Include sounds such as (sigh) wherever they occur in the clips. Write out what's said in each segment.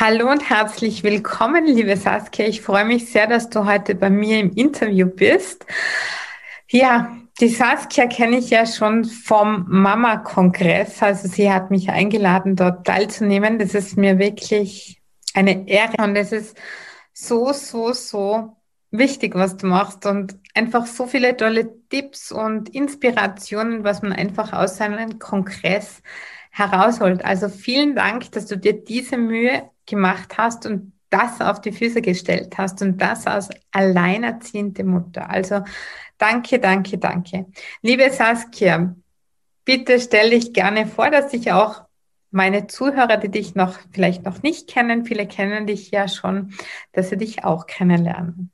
Hallo und herzlich willkommen, liebe Saskia. Ich freue mich sehr, dass du heute bei mir im Interview bist. Ja, die Saskia kenne ich ja schon vom Mama-Kongress. Also sie hat mich eingeladen, dort teilzunehmen. Das ist mir wirklich eine Ehre und es ist so, so, so wichtig, was du machst und einfach so viele tolle Tipps und Inspirationen, was man einfach aus seinem Kongress herausholt. Also vielen Dank, dass du dir diese Mühe gemacht hast und das auf die Füße gestellt hast und das als alleinerziehende Mutter. Also danke, danke, danke. Liebe Saskia, bitte stell dich gerne vor, dass ich auch meine Zuhörer, die dich noch vielleicht noch nicht kennen, viele kennen dich ja schon, dass sie dich auch kennenlernen.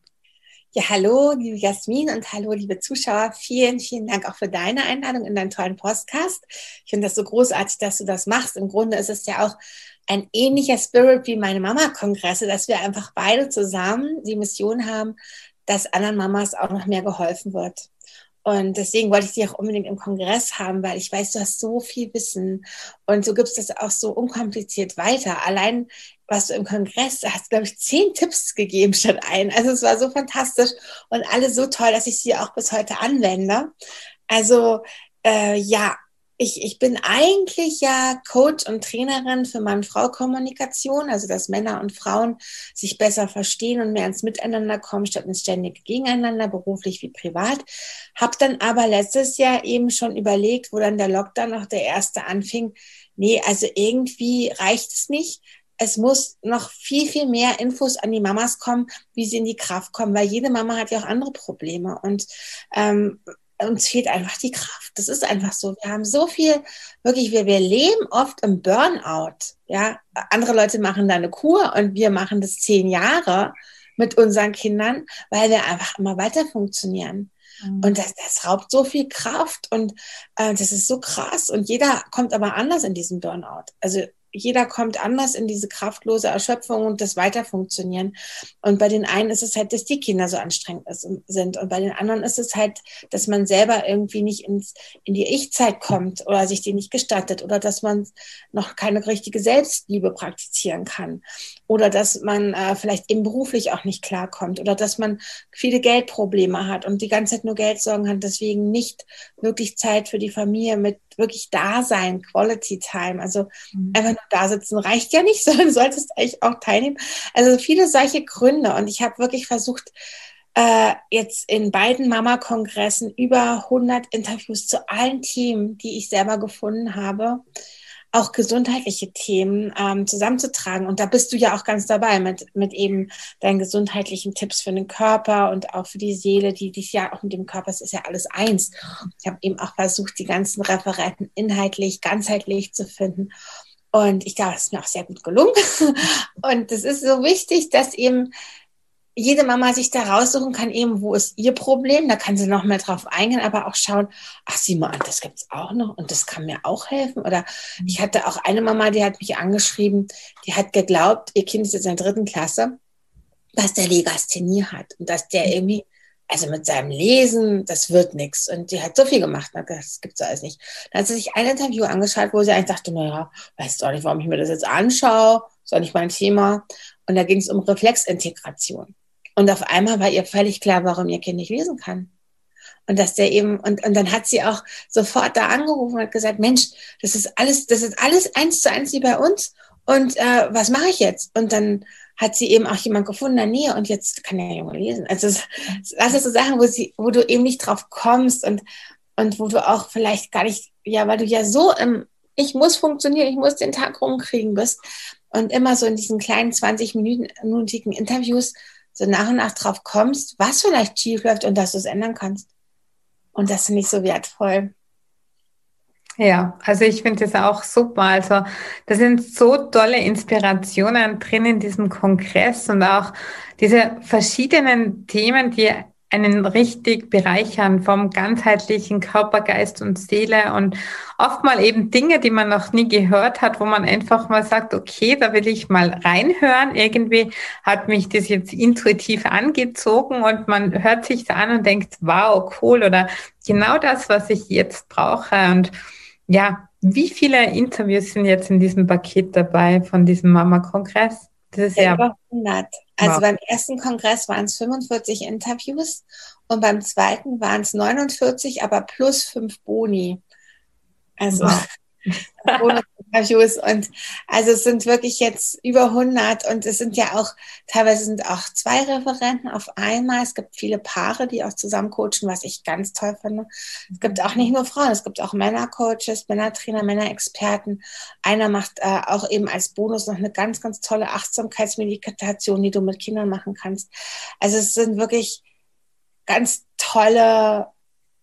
Ja, hallo, liebe Jasmin und hallo, liebe Zuschauer. Vielen, vielen Dank auch für deine Einladung in deinen tollen Podcast. Ich finde das so großartig, dass du das machst. Im Grunde ist es ja auch ein ähnlicher Spirit wie meine Mama-Kongresse, dass wir einfach beide zusammen die Mission haben, dass anderen Mamas auch noch mehr geholfen wird. Und deswegen wollte ich dich auch unbedingt im Kongress haben, weil ich weiß, du hast so viel Wissen und du gibst das auch so unkompliziert weiter. Allein was du im Kongress hast, glaube ich, zehn Tipps gegeben statt ein. Also es war so fantastisch und alle so toll, dass ich sie auch bis heute anwende. Also äh, ja, ich, ich bin eigentlich ja Coach und Trainerin für Mann-Frau-Kommunikation, also dass Männer und Frauen sich besser verstehen und mehr ins Miteinander kommen, statt ins ständige Gegeneinander, beruflich wie privat. Hab dann aber letztes Jahr eben schon überlegt, wo dann der Lockdown noch der erste anfing, nee, also irgendwie reicht es nicht. Es muss noch viel, viel mehr Infos an die Mamas kommen, wie sie in die Kraft kommen, weil jede Mama hat ja auch andere Probleme. Und ähm, uns fehlt einfach die Kraft. Das ist einfach so. Wir haben so viel, wirklich, wir, wir leben oft im Burnout. Ja, andere Leute machen da eine Kur und wir machen das zehn Jahre mit unseren Kindern, weil wir einfach immer weiter funktionieren. Mhm. Und das, das raubt so viel Kraft und äh, das ist so krass. Und jeder kommt aber anders in diesen Burnout. Also jeder kommt anders in diese kraftlose Erschöpfung und das Weiterfunktionieren. Und bei den einen ist es halt, dass die Kinder so anstrengend sind. Und bei den anderen ist es halt, dass man selber irgendwie nicht ins, in die Ich-Zeit kommt oder sich die nicht gestattet oder dass man noch keine richtige Selbstliebe praktizieren kann. Oder dass man äh, vielleicht eben beruflich auch nicht klarkommt oder dass man viele Geldprobleme hat und die ganze Zeit nur Geldsorgen hat, deswegen nicht wirklich Zeit für die Familie mit wirklich da sein, Quality Time. Also mhm. einfach nur da sitzen reicht ja nicht, (laughs) sondern du solltest eigentlich auch teilnehmen. Also viele solche Gründe. Und ich habe wirklich versucht, äh, jetzt in beiden Mama-Kongressen über 100 Interviews zu allen Themen, die ich selber gefunden habe, auch gesundheitliche Themen ähm, zusammenzutragen. Und da bist du ja auch ganz dabei mit, mit eben deinen gesundheitlichen Tipps für den Körper und auch für die Seele, die dies ja auch mit dem Körper, es ist ja alles eins. Ich habe eben auch versucht, die ganzen Referenten inhaltlich, ganzheitlich zu finden. Und ich glaube, es ist mir auch sehr gut gelungen. (laughs) Und es ist so wichtig, dass eben jede Mama sich da raussuchen kann, eben, wo ist ihr Problem, da kann sie noch mehr drauf eingehen, aber auch schauen, ach sieh mal an, das gibt's auch noch und das kann mir auch helfen. Oder mhm. ich hatte auch eine Mama, die hat mich angeschrieben, die hat geglaubt, ihr Kind ist jetzt in der dritten Klasse, dass der Legasthenie hat und dass der mhm. irgendwie, also mit seinem Lesen, das wird nichts. Und die hat so viel gemacht, das gibt's alles nicht. Dann hat sie sich ein Interview angeschaut, wo sie eigentlich dachte, naja, weißt du auch nicht, warum ich mir das jetzt anschaue, ist auch nicht mein Thema. Und da ging es um Reflexintegration. Und auf einmal war ihr völlig klar, warum ihr Kind nicht lesen kann. Und dass der eben, und, und dann hat sie auch sofort da angerufen und gesagt, Mensch, das ist alles, das ist alles eins zu eins wie bei uns. Und äh, was mache ich jetzt? Und dann hat sie eben auch jemand gefunden in der Nähe und jetzt kann der Junge lesen. Also das sind so Sachen, wo sie, wo du eben nicht drauf kommst und, und wo du auch vielleicht gar nicht, ja, weil du ja so im, ich muss funktionieren, ich muss den Tag rumkriegen bist und immer so in diesen kleinen 20-minütigen Interviews so nach und nach drauf kommst, was vielleicht schief läuft und dass du es ändern kannst. Und das finde ich so wertvoll. Ja, also ich finde das auch super. Also da sind so tolle Inspirationen drin in diesem Kongress und auch diese verschiedenen Themen, die einen richtig bereichern vom ganzheitlichen Körper, Geist und Seele und oft mal eben Dinge, die man noch nie gehört hat, wo man einfach mal sagt, okay, da will ich mal reinhören. Irgendwie hat mich das jetzt intuitiv angezogen und man hört sich an und denkt, wow, cool oder genau das, was ich jetzt brauche. Und ja, wie viele Interviews sind jetzt in diesem Paket dabei von diesem Mama-Kongress? Das ist ja, ja über 100. Also beim ersten Kongress waren es 45 Interviews und beim zweiten waren es 49, aber plus fünf Boni. Also wow. Bonusinterviews und also es sind wirklich jetzt über 100 und es sind ja auch, teilweise sind auch zwei Referenten auf einmal. Es gibt viele Paare, die auch zusammen coachen, was ich ganz toll finde. Es gibt auch nicht nur Frauen, es gibt auch Männercoaches, Männertrainer, Männerexperten. Einer macht äh, auch eben als Bonus noch eine ganz, ganz tolle Achtsamkeitsmeditation, die du mit Kindern machen kannst. Also es sind wirklich ganz tolle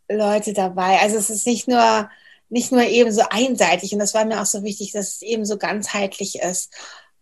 Leute dabei. Also es ist nicht nur nicht nur eben so einseitig. Und das war mir auch so wichtig, dass es eben so ganzheitlich ist.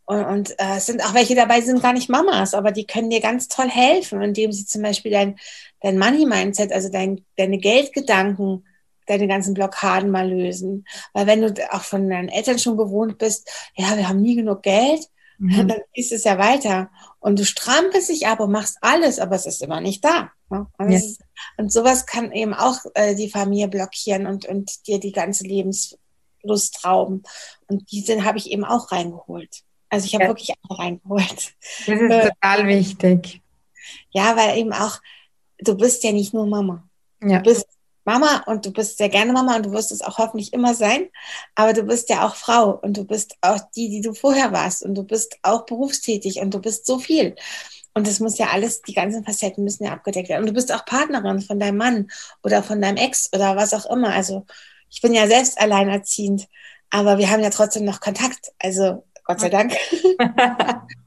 Und, und äh, es sind auch welche dabei, die sind gar nicht Mamas, aber die können dir ganz toll helfen, indem sie zum Beispiel dein, dein Money-Mindset, also dein, deine Geldgedanken, deine ganzen Blockaden mal lösen. Weil wenn du auch von deinen Eltern schon bewohnt bist, ja, wir haben nie genug Geld, mhm. dann ist es ja weiter. Und du strampelst dich ab und machst alles, aber es ist immer nicht da. Ne? Und, ja. ist, und, sowas kann eben auch äh, die Familie blockieren und, und dir die ganze Lebenslust rauben. Und diese habe ich eben auch reingeholt. Also ich habe ja. wirklich auch reingeholt. Das ist äh, total wichtig. Ja, weil eben auch, du bist ja nicht nur Mama. Ja. Du bist Mama und du bist sehr gerne Mama und du wirst es auch hoffentlich immer sein, aber du bist ja auch Frau und du bist auch die, die du vorher warst und du bist auch berufstätig und du bist so viel. Und das muss ja alles, die ganzen Facetten müssen ja abgedeckt werden. Und du bist auch Partnerin von deinem Mann oder von deinem Ex oder was auch immer. Also ich bin ja selbst alleinerziehend, aber wir haben ja trotzdem noch Kontakt. Also Gott sei Dank. (laughs)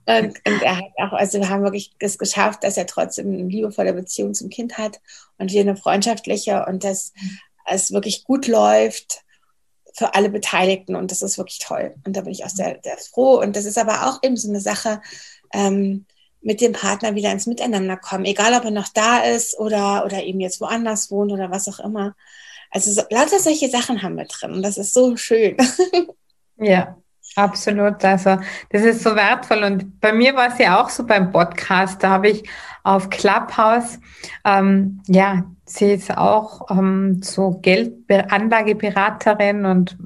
und, und, er hat auch, also wir haben wirklich es geschafft, dass er trotzdem eine liebevolle Beziehung zum Kind hat und wir eine freundschaftliche und dass es wirklich gut läuft für alle Beteiligten und das ist wirklich toll. Und da bin ich auch sehr, sehr froh. Und das ist aber auch eben so eine Sache, ähm, mit dem Partner wieder ins Miteinander kommen, egal ob er noch da ist oder, oder eben jetzt woanders wohnt oder was auch immer. Also so, lauter solche Sachen haben wir drin und das ist so schön. (laughs) Ja, absolut. Also das ist so wertvoll und bei mir war es ja auch so beim Podcast, da habe ich auf Clubhouse, ähm, ja, sie ist auch ähm, so Geldanlageberaterin und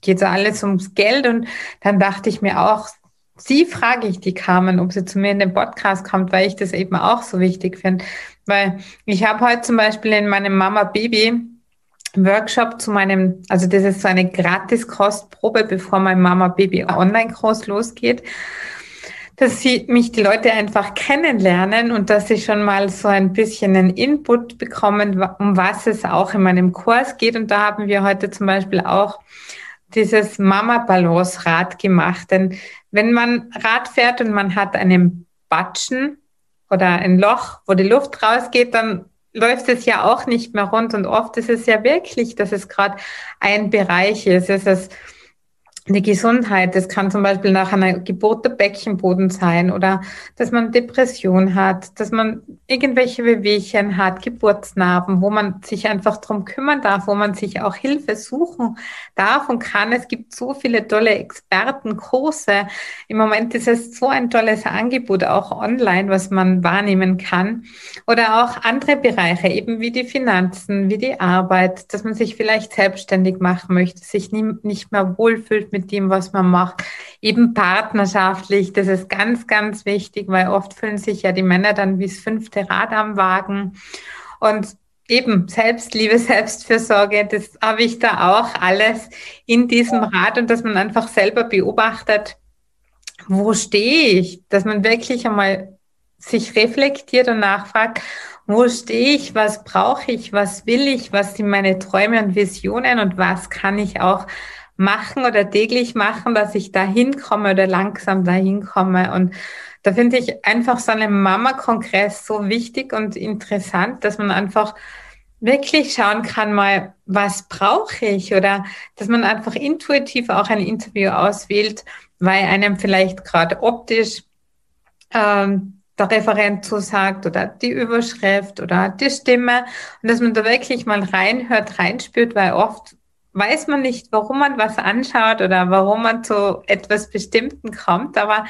geht so alles ums Geld und dann dachte ich mir auch, Sie frage ich die Carmen, ob sie zu mir in den Podcast kommt, weil ich das eben auch so wichtig finde. Weil ich habe heute zum Beispiel in meinem Mama-Baby Workshop zu meinem, also das ist so eine Gratis-Kostprobe, bevor mein Mama-Baby-Online-Kurs losgeht, dass sie mich die Leute einfach kennenlernen und dass sie schon mal so ein bisschen einen Input bekommen, um was es auch in meinem Kurs geht. Und da haben wir heute zum Beispiel auch dieses Mama-Balance-Rad gemacht. Denn wenn man Rad fährt und man hat einen Batschen oder ein Loch, wo die Luft rausgeht, dann läuft es ja auch nicht mehr rund. Und oft ist es ja wirklich, dass es gerade ein Bereich ist. Es ist die Gesundheit. Das kann zum Beispiel nach einer Geburt der Beckenboden sein oder dass man Depression hat, dass man irgendwelche Wehwehchen hat, Geburtsnarben, wo man sich einfach drum kümmern darf, wo man sich auch Hilfe suchen darf und kann. Es gibt so viele tolle Expertenkurse. Im Moment ist es so ein tolles Angebot, auch online, was man wahrnehmen kann. Oder auch andere Bereiche, eben wie die Finanzen, wie die Arbeit, dass man sich vielleicht selbstständig machen möchte, sich nicht mehr wohlfühlt mit dem, was man macht. Eben partnerschaftlich, das ist ganz, ganz wichtig, weil oft fühlen sich ja die Männer dann wie das fünfte Rad am Wagen. Und eben Selbstliebe, (laughs) Selbstfürsorge, das habe ich da auch alles in diesem Rad und dass man einfach selber beobachtet, wo stehe ich, dass man wirklich einmal sich reflektiert und nachfragt, wo stehe ich, was brauche ich, was will ich, was sind meine Träume und Visionen? Und was kann ich auch machen oder täglich machen, dass ich da hinkomme oder langsam dahin komme. Und da finde ich einfach so einen Mama-Kongress so wichtig und interessant, dass man einfach wirklich schauen kann, mal, was brauche ich oder dass man einfach intuitiv auch ein Interview auswählt, weil einem vielleicht gerade optisch ähm, der Referent zusagt oder die Überschrift oder die Stimme und dass man da wirklich mal reinhört, reinspürt, weil oft weiß man nicht, warum man was anschaut oder warum man zu etwas Bestimmten kommt, aber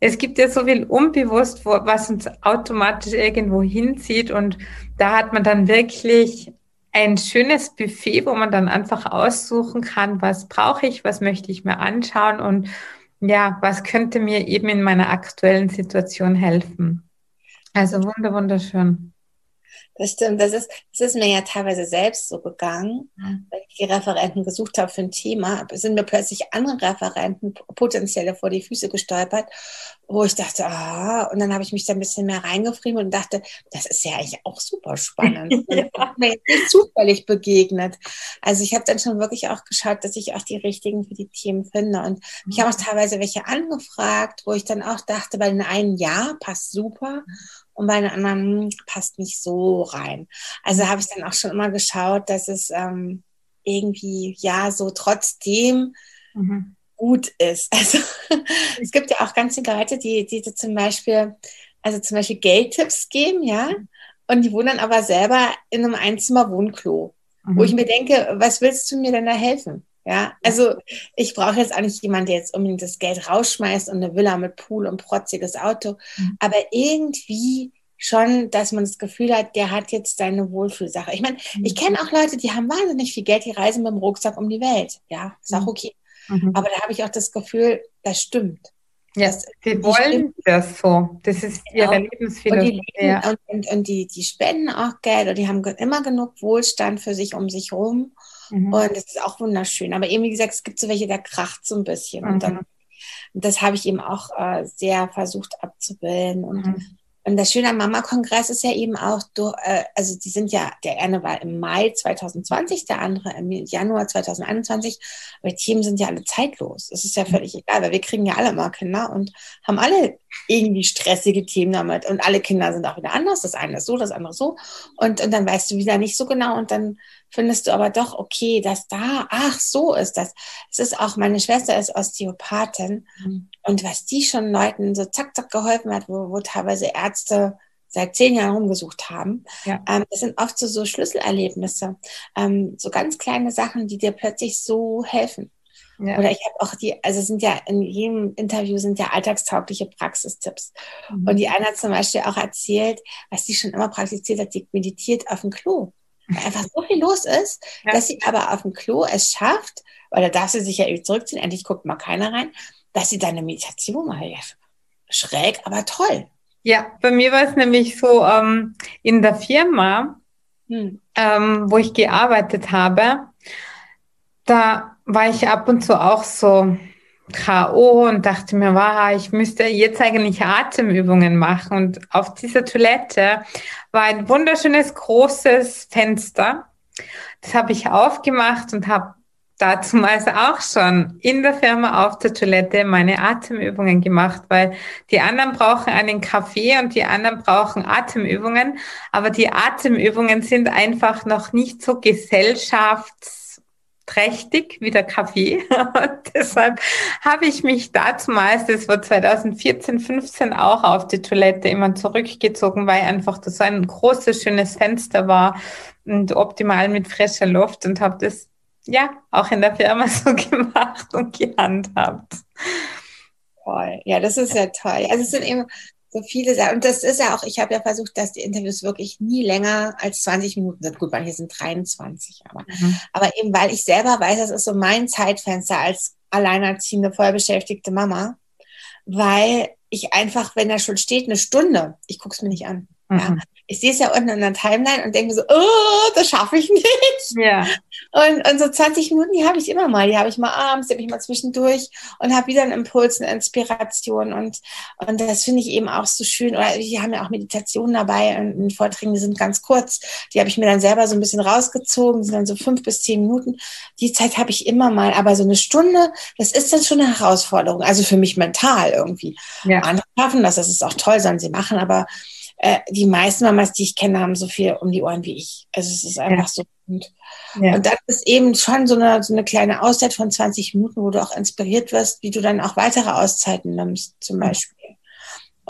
es gibt ja so viel unbewusst, wo, was uns automatisch irgendwo hinzieht und da hat man dann wirklich ein schönes Buffet, wo man dann einfach aussuchen kann, was brauche ich, was möchte ich mir anschauen und ja, was könnte mir eben in meiner aktuellen Situation helfen? Also wunder, wunderschön. Das stimmt, das ist, das ist mir ja teilweise selbst so gegangen, mhm. weil ich die Referenten gesucht habe für ein Thema, sind mir plötzlich andere Referenten potenzielle vor die Füße gestolpert, wo ich dachte, ah, und dann habe ich mich da ein bisschen mehr reingefriemelt und dachte, das ist ja eigentlich auch super spannend. (laughs) ja. mir nicht zufällig begegnet. Also ich habe dann schon wirklich auch geschaut, dass ich auch die richtigen für die Themen finde. Und mhm. ich habe auch teilweise welche angefragt, wo ich dann auch dachte, bei den einen ja, passt super und bei den anderen passt nicht so rein. Also habe ich dann auch schon immer geschaut, dass es ähm, irgendwie ja so trotzdem mhm. gut ist. (laughs) Also es gibt ja auch ganz viele Leute, die, die zum Beispiel, also zum Beispiel Geldtipps geben, ja, und die wohnen dann aber selber in einem Einzimmer-Wohnklo, mhm. wo ich mir denke, was willst du mir denn da helfen? Ja, also ich brauche jetzt auch nicht jemanden, der jetzt unbedingt das Geld rausschmeißt und eine Villa mit Pool und protziges Auto, mhm. aber irgendwie schon, dass man das Gefühl hat, der hat jetzt seine Wohlfühlsache. Ich meine, mhm. ich kenne auch Leute, die haben wahnsinnig viel Geld, die reisen mit dem Rucksack um die Welt. Ja, ist auch mhm. okay. Mhm. Aber da habe ich auch das Gefühl, das stimmt. Das, sie wollen stimmt. das so. Das ist ihre genau. Lebensphilosophie. Und, die, und, und, und die, die spenden auch Geld und die haben immer genug Wohlstand für sich um sich rum. Mhm. Und das ist auch wunderschön. Aber eben, wie gesagt, es gibt so welche, der kracht so ein bisschen. Mhm. Und dann, das habe ich eben auch äh, sehr versucht abzubilden. Und mhm. Und das Schöne am Mama-Kongress ist ja eben auch, du, äh, also die sind ja, der eine war im Mai 2020, der andere im Januar 2021, aber die Themen sind ja alle zeitlos. Es ist ja völlig egal, weil wir kriegen ja alle mal Kinder und haben alle irgendwie stressige Themen damit. Und alle Kinder sind auch wieder anders. Das eine ist so, das andere so. Und, und dann weißt du wieder nicht so genau. Und dann findest du aber doch, okay, dass da, ach, so ist das. Es ist auch, meine Schwester ist Osteopathin. Mhm. Und was die schon Leuten so zack, zack geholfen hat, wo, wo teilweise Ärzte seit zehn Jahren rumgesucht haben. Ja. Ähm, das sind oft so, so Schlüsselerlebnisse, ähm, so ganz kleine Sachen, die dir plötzlich so helfen. Ja. Oder ich habe auch die, also sind ja in jedem Interview sind ja alltagstaugliche Praxistipps. Mhm. Und die eine hat zum Beispiel auch erzählt, was sie schon immer praktiziert hat, sie meditiert auf dem Klo. Weil einfach so viel los ist, (laughs) ja. dass sie aber auf dem Klo es schafft, weil da darf sie sich ja irgendwie zurückziehen, endlich guckt mal keiner rein, dass sie da eine Meditation macht. Ja, schräg, aber toll. Ja, bei mir war es nämlich so ähm, in der Firma, hm. ähm, wo ich gearbeitet habe, da war ich ab und zu auch so K.O. und dachte mir, wow, ich müsste jetzt eigentlich Atemübungen machen. Und auf dieser Toilette war ein wunderschönes großes Fenster. Das habe ich aufgemacht und habe dazumals auch schon in der Firma auf der Toilette meine Atemübungen gemacht, weil die anderen brauchen einen Kaffee und die anderen brauchen Atemübungen. Aber die Atemübungen sind einfach noch nicht so gesellschafts trächtig wie der Kaffee. Und (laughs) deshalb habe ich mich damals, das war 2014, 15, auch auf die Toilette immer zurückgezogen, weil einfach das so ein großes, schönes Fenster war und optimal mit frischer Luft und habe das ja auch in der Firma (laughs) so gemacht und gehandhabt. Ja, das ist ja toll. Also es sind eben so viele Sachen. Und das ist ja auch, ich habe ja versucht, dass die Interviews wirklich nie länger als 20 Minuten sind. Gut, manche sind 23, aber, mhm. aber eben, weil ich selber weiß, das ist so mein Zeitfenster als alleinerziehende, vollbeschäftigte Mama, weil ich einfach, wenn da schon steht, eine Stunde, ich gucke es mir nicht an. Mhm. Ja ich sehe es ja unten in der Timeline und denke so, oh, das schaffe ich nicht. Ja. Und, und so 20 Minuten, die habe ich immer mal. Die habe ich mal abends, die habe ich mal zwischendurch und habe wieder einen Impuls, eine Inspiration. Und, und das finde ich eben auch so schön. Oder die haben ja auch Meditationen dabei und Vorträge, die sind ganz kurz. Die habe ich mir dann selber so ein bisschen rausgezogen, sind dann so fünf bis zehn Minuten. Die Zeit habe ich immer mal. Aber so eine Stunde, das ist dann schon eine Herausforderung. Also für mich mental irgendwie. Ja. Andere schaffen das, das ist auch toll, sollen sie machen. Aber äh, die meisten Mamas, die ich kenne, haben so viel um die Ohren wie ich. Also es ist einfach ja. so. Und, ja. und das ist eben schon so eine, so eine kleine Auszeit von 20 Minuten, wo du auch inspiriert wirst, wie du dann auch weitere Auszeiten nimmst, zum Beispiel.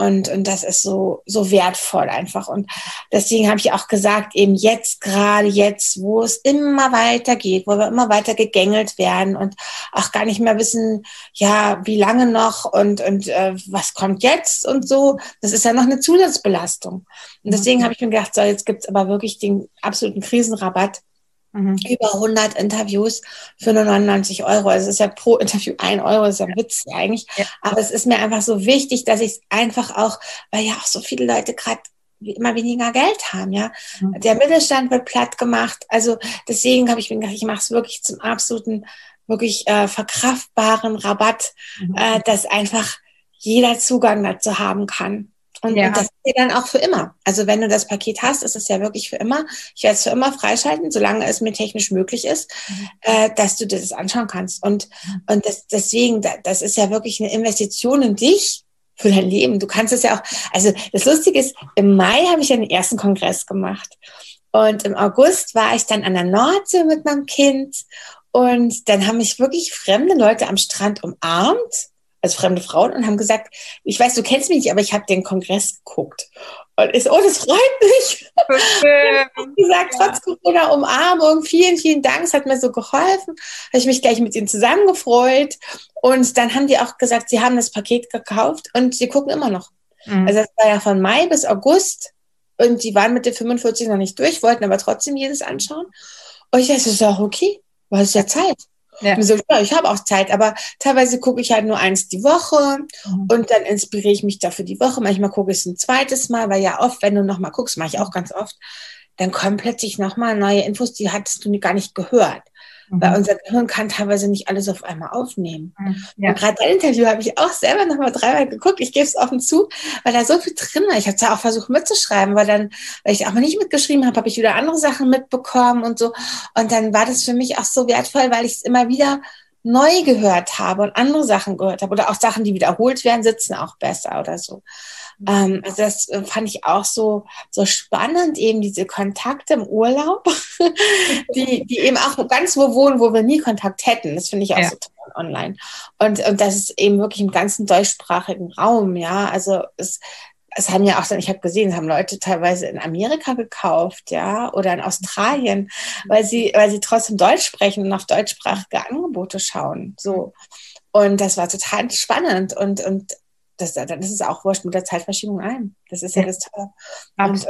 Und, und das ist so, so wertvoll einfach. Und deswegen habe ich auch gesagt, eben jetzt, gerade jetzt, wo es immer weiter geht, wo wir immer weiter gegängelt werden und auch gar nicht mehr wissen, ja, wie lange noch und, und äh, was kommt jetzt und so. Das ist ja noch eine Zusatzbelastung. Und deswegen mhm. habe ich mir gedacht, so, jetzt gibt's aber wirklich den absoluten Krisenrabatt Mhm. Über 100 Interviews für nur 99 Euro. Also es ist ja pro Interview ein Euro, das ist ja ein Witz eigentlich. Ja. Aber es ist mir einfach so wichtig, dass ich es einfach auch, weil ja auch so viele Leute gerade immer weniger Geld haben, ja. Mhm. Der Mittelstand wird platt gemacht. Also deswegen habe ich mir gedacht, ich mache es wirklich zum absoluten, wirklich äh, verkraftbaren Rabatt, mhm. äh, dass einfach jeder Zugang dazu haben kann. Und, ja. und das ist ja dann auch für immer. Also wenn du das Paket hast, ist es ja wirklich für immer. Ich werde es für immer freischalten, solange es mir technisch möglich ist, mhm. äh, dass du dir das anschauen kannst. Und, mhm. und das, deswegen, das ist ja wirklich eine Investition in dich für dein Leben. Du kannst es ja auch, also das Lustige ist, im Mai habe ich ja den ersten Kongress gemacht. Und im August war ich dann an der Nordsee mit meinem Kind. Und dann haben mich wirklich fremde Leute am Strand umarmt also fremde Frauen, und haben gesagt, ich weiß, du kennst mich nicht, aber ich habe den Kongress geguckt. Und ist, oh, das freut mich. Und (laughs) gesagt, trotz Corona Umarmung, vielen, vielen Dank, es hat mir so geholfen. Habe ich mich gleich mit ihnen zusammengefreut. Und dann haben die auch gesagt, sie haben das Paket gekauft und sie gucken immer noch. Mhm. Also das war ja von Mai bis August und die waren mit der 45 noch nicht durch, wollten aber trotzdem jedes anschauen. Und ich dachte, das ist auch okay, weil es ist ja Zeit. Ja. Und so, ja, ich habe auch Zeit, aber teilweise gucke ich halt nur eins die Woche mhm. und dann inspiriere ich mich dafür die Woche. Manchmal gucke ich es ein zweites Mal, weil ja oft, wenn du nochmal guckst, mache ich auch ganz oft, dann kommen plötzlich nochmal neue Infos, die hattest du gar nicht gehört. Mhm. Weil unser Gehirn kann teilweise nicht alles auf einmal aufnehmen. Mhm. Ja. Und gerade dein Interview habe ich auch selber nochmal dreimal geguckt. Ich gebe es offen zu, weil da so viel drin war. Ich habe zwar auch versucht mitzuschreiben, weil dann, weil ich auch mal nicht mitgeschrieben habe, habe ich wieder andere Sachen mitbekommen und so. Und dann war das für mich auch so wertvoll, weil ich es immer wieder neu gehört habe und andere Sachen gehört habe oder auch Sachen, die wiederholt werden, sitzen auch besser oder so. Ähm, also das äh, fand ich auch so, so spannend, eben diese Kontakte im Urlaub, (laughs) die, die eben auch ganz wo wohnen, wo wir nie Kontakt hätten. Das finde ich auch ja. so toll online. Und, und das ist eben wirklich im ganzen deutschsprachigen Raum, ja. Also es, es haben ja auch, ich habe gesehen, es haben Leute teilweise in Amerika gekauft, ja, oder in Australien, weil sie, weil sie trotzdem Deutsch sprechen und auf deutschsprachige Angebote schauen. So. Und das war total spannend und, und das, dann ist es auch wurscht mit der Zeitverschiebung ein. Das ist ja, ja das Tolle. Und,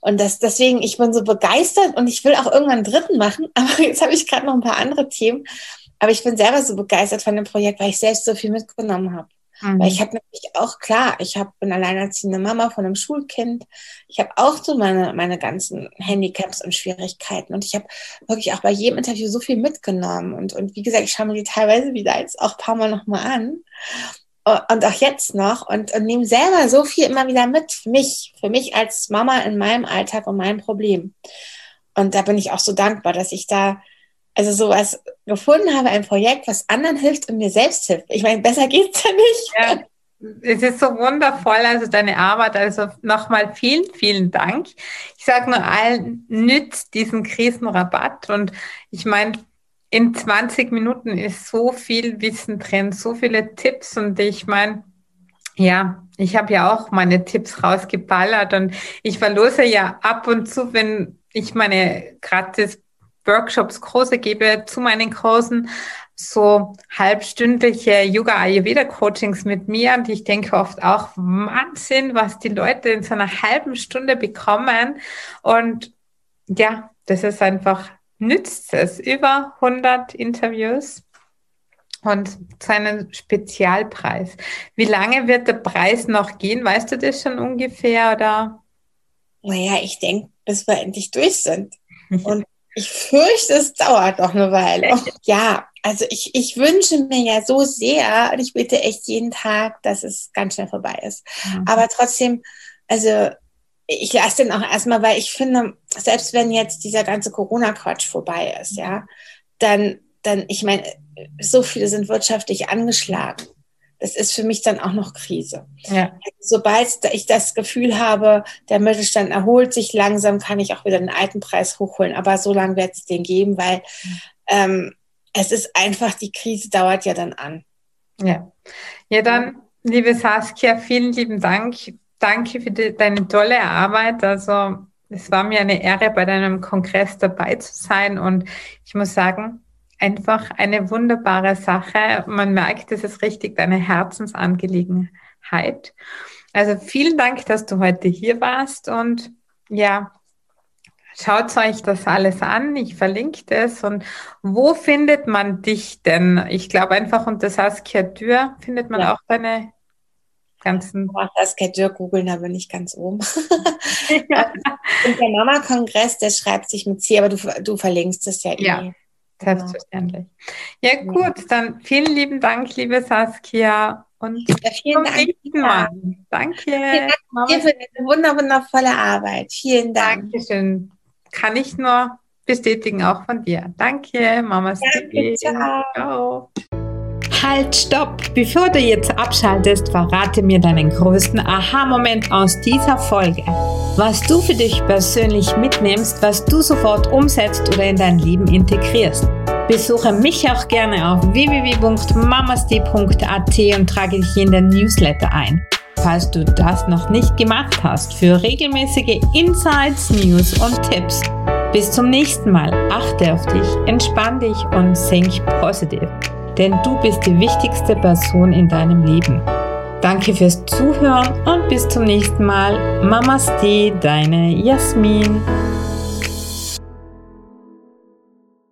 und das, deswegen, ich bin so begeistert und ich will auch irgendwann einen dritten machen, (laughs) aber jetzt habe ich gerade noch ein paar andere Themen. Aber ich bin selber so begeistert von dem Projekt, weil ich selbst so viel mitgenommen habe. Mhm. Weil ich habe natürlich auch, klar, ich hab, bin alleinerziehende Mama von einem Schulkind. Ich habe auch so meine, meine ganzen Handicaps und Schwierigkeiten. Und ich habe wirklich auch bei jedem Interview so viel mitgenommen. Und, und wie gesagt, ich schaue mir die teilweise wieder jetzt auch ein paar Mal nochmal an und auch jetzt noch und, und nehme selber so viel immer wieder mit für mich, für mich als Mama in meinem Alltag und meinem Problem. Und da bin ich auch so dankbar, dass ich da also sowas gefunden habe, ein Projekt, was anderen hilft und mir selbst hilft. Ich meine, besser geht's ja nicht. Ja. Es ist so wundervoll, also deine Arbeit. Also nochmal vielen, vielen Dank. Ich sage nur allen, nützt diesen Krisenrabatt. Und ich meine, in 20 Minuten ist so viel Wissen drin, so viele Tipps und ich meine, ja, ich habe ja auch meine Tipps rausgeballert und ich verlose ja ab und zu, wenn ich meine gratis Workshops große gebe zu meinen Kursen, so halbstündliche Yoga Ayurveda Coachings mit mir und ich denke oft auch Wahnsinn, was die Leute in so einer halben Stunde bekommen und ja, das ist einfach nützt es. Über 100 Interviews und zu einem Spezialpreis. Wie lange wird der Preis noch gehen? Weißt du das schon ungefähr oder? Naja, ich denke, bis wir endlich durch sind. (laughs) Und ich fürchte, es dauert noch eine Weile. Ja, also ich, ich wünsche mir ja so sehr und ich bitte echt jeden Tag, dass es ganz schnell vorbei ist. Mhm. Aber trotzdem, also ich lasse den auch erstmal, weil ich finde, selbst wenn jetzt dieser ganze Corona-Quatsch vorbei ist, ja, dann, dann, ich meine, so viele sind wirtschaftlich angeschlagen. Das ist für mich dann auch noch Krise. Ja. Sobald ich das Gefühl habe, der Mittelstand erholt sich langsam, kann ich auch wieder den alten Preis hochholen. Aber so lange wird es den geben, weil ähm, es ist einfach, die Krise dauert ja dann an. Ja. Ja, dann, liebe Saskia, vielen lieben Dank danke für die, deine tolle Arbeit. Also es war mir eine Ehre, bei deinem Kongress dabei zu sein und ich muss sagen, einfach eine wunderbare Sache. Man merkt, es ist richtig deine Herzensangelegenheit. Also vielen Dank, dass du heute hier warst und ja, Schaut euch das alles an. Ich verlinke das. Und wo findet man dich denn? Ich glaube einfach unter Saskia Dürr findet man ja. auch deine ganzen. Mach Saskia Dürr googeln, da bin ich ganz oben. Ja. (laughs) Und der Mama-Kongress, der schreibt sich mit C, aber du, du verlinkst es ja eh. Ja, selbstverständlich. Ja, gut, dann vielen lieben Dank, liebe Saskia. Und ja, vielen Dank. Mal. Danke. Vielen Dank dir für eine wunder, wundervolle Arbeit. Vielen Dank. Dankeschön. Kann ich nur bestätigen, auch von dir. Danke, Mama. Danke, ciao. ciao. Halt, stopp! Bevor du jetzt abschaltest, verrate mir deinen größten Aha-Moment aus dieser Folge. Was du für dich persönlich mitnimmst, was du sofort umsetzt oder in dein Leben integrierst. Besuche mich auch gerne auf www.mamasti.at und trage dich in den Newsletter ein. Falls du das noch nicht gemacht hast, für regelmäßige Insights, News und Tipps. Bis zum nächsten Mal. Achte auf dich, entspann dich und think positiv denn du bist die wichtigste Person in deinem Leben. Danke fürs Zuhören und bis zum nächsten Mal. Mamaste, deine Jasmin.